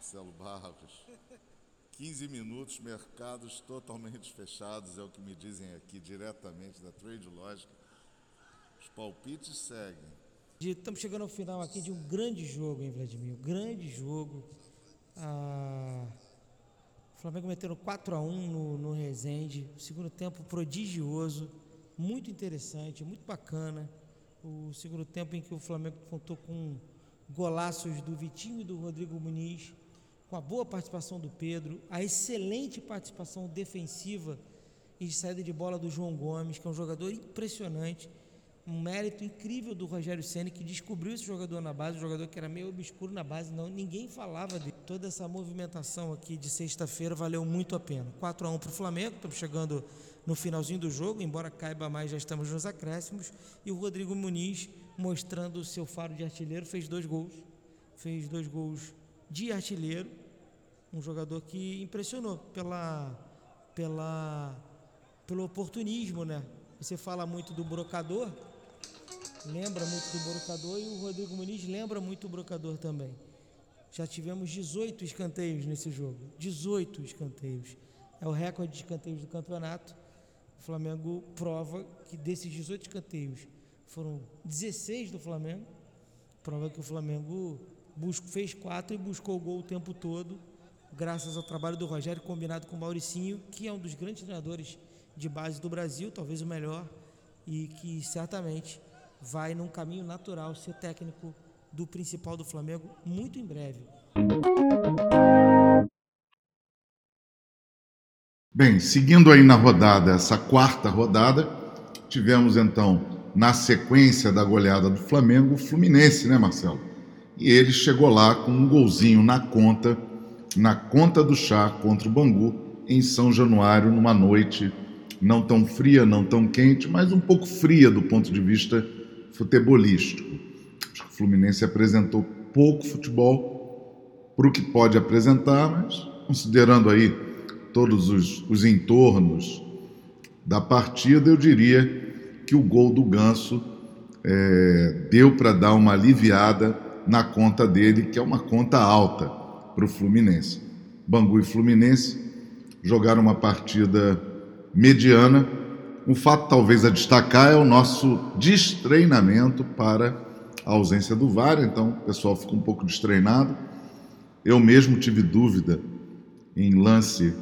Marcelo Barros. 15 minutos, mercados totalmente fechados, é o que me dizem aqui diretamente da Trade Logic. Os palpites seguem. Estamos chegando ao final aqui de um grande jogo, hein, Vladimir? Um grande jogo. Ah, o Flamengo metendo 4 a 1 no, no Resende. Segundo tempo prodigioso, muito interessante, muito bacana. O segundo tempo em que o Flamengo contou com golaços do Vitinho e do Rodrigo Muniz com a boa participação do Pedro, a excelente participação defensiva e de saída de bola do João Gomes, que é um jogador impressionante, um mérito incrível do Rogério Ceni que descobriu esse jogador na base, um jogador que era meio obscuro na base, não ninguém falava dele. Toda essa movimentação aqui de sexta-feira valeu muito a pena. 4 a 1 para o Flamengo, estamos chegando no finalzinho do jogo, embora caiba mais, já estamos nos acréscimos, e o Rodrigo Muniz mostrando o seu faro de artilheiro, fez dois gols, fez dois gols de artilheiro, um jogador que impressionou pela, pela, pelo oportunismo, né? Você fala muito do brocador, lembra muito do brocador e o Rodrigo Muniz lembra muito do brocador também. Já tivemos 18 escanteios nesse jogo, 18 escanteios. É o recorde de escanteios do campeonato. O Flamengo prova que desses 18 escanteios foram 16 do Flamengo. Prova que o Flamengo fez quatro e buscou o gol o tempo todo, graças ao trabalho do Rogério combinado com o Mauricinho, que é um dos grandes treinadores de base do Brasil, talvez o melhor, e que certamente vai num caminho natural ser técnico do principal do Flamengo muito em breve. Bem, seguindo aí na rodada, essa quarta rodada, tivemos então, na sequência da goleada do Flamengo, o Fluminense, né, Marcelo? E ele chegou lá com um golzinho na conta, na conta do chá contra o Bangu, em São Januário, numa noite não tão fria, não tão quente, mas um pouco fria do ponto de vista futebolístico. Acho que o Fluminense apresentou pouco futebol para o que pode apresentar, mas considerando aí todos os, os entornos da partida, eu diria que o gol do Ganso é, deu para dar uma aliviada na conta dele, que é uma conta alta para o Fluminense. Bangu e Fluminense jogaram uma partida mediana. Um fato talvez a destacar é o nosso destreinamento para a ausência do VAR, então o pessoal ficou um pouco destreinado. Eu mesmo tive dúvida em lance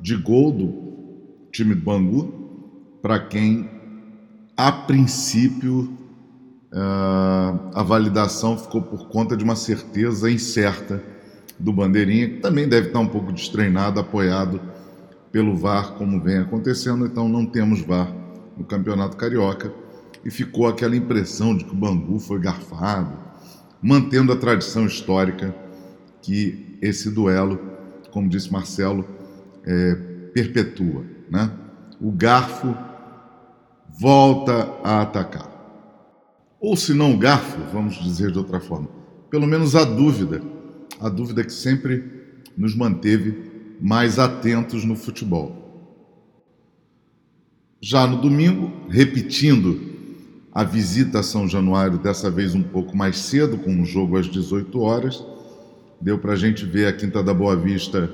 de gol do time do Bangu, para quem a princípio uh, a validação ficou por conta de uma certeza incerta do Bandeirinha, que também deve estar um pouco destreinado, apoiado pelo VAR, como vem acontecendo. Então, não temos VAR no Campeonato Carioca e ficou aquela impressão de que o Bangu foi garfado, mantendo a tradição histórica que esse duelo, como disse Marcelo, é, perpetua. Né? O garfo volta a atacar ou se não o garfo, vamos dizer de outra forma, pelo menos a dúvida, a dúvida que sempre nos manteve mais atentos no futebol. Já no domingo, repetindo a visita a São Januário, dessa vez um pouco mais cedo, com um jogo às 18 horas, deu para a gente ver a Quinta da Boa Vista,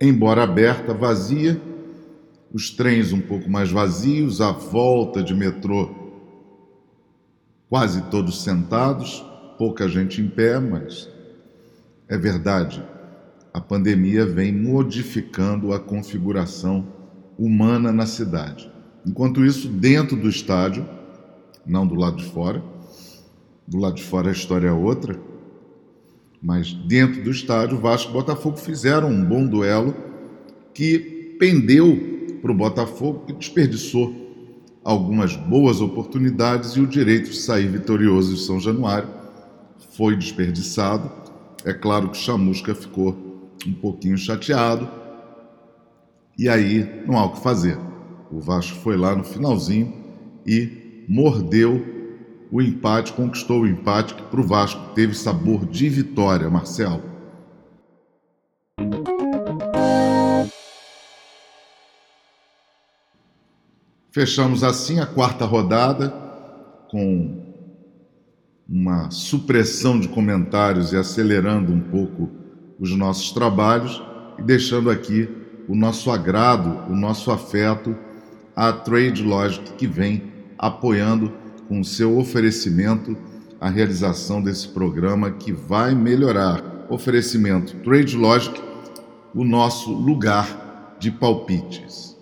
embora aberta, vazia, os trens um pouco mais vazios, a volta de metrô quase todos sentados, pouca gente em pé, mas é verdade, a pandemia vem modificando a configuração humana na cidade. Enquanto isso, dentro do estádio, não do lado de fora, do lado de fora a história é outra, mas dentro do estádio, Vasco e Botafogo fizeram um bom duelo que pendeu para o Botafogo, que desperdiçou algumas boas oportunidades e o direito de sair vitorioso de São Januário foi desperdiçado. É claro que Chamusca ficou um pouquinho chateado e aí não há o que fazer. O Vasco foi lá no finalzinho e mordeu o empate, conquistou o empate que para o Vasco teve sabor de vitória, Marcelo. Fechamos assim a quarta rodada com uma supressão de comentários e acelerando um pouco os nossos trabalhos e deixando aqui o nosso agrado, o nosso afeto à Trade Logic que vem apoiando com seu oferecimento a realização desse programa que vai melhorar. Oferecimento Trade Logic, o nosso lugar de palpites.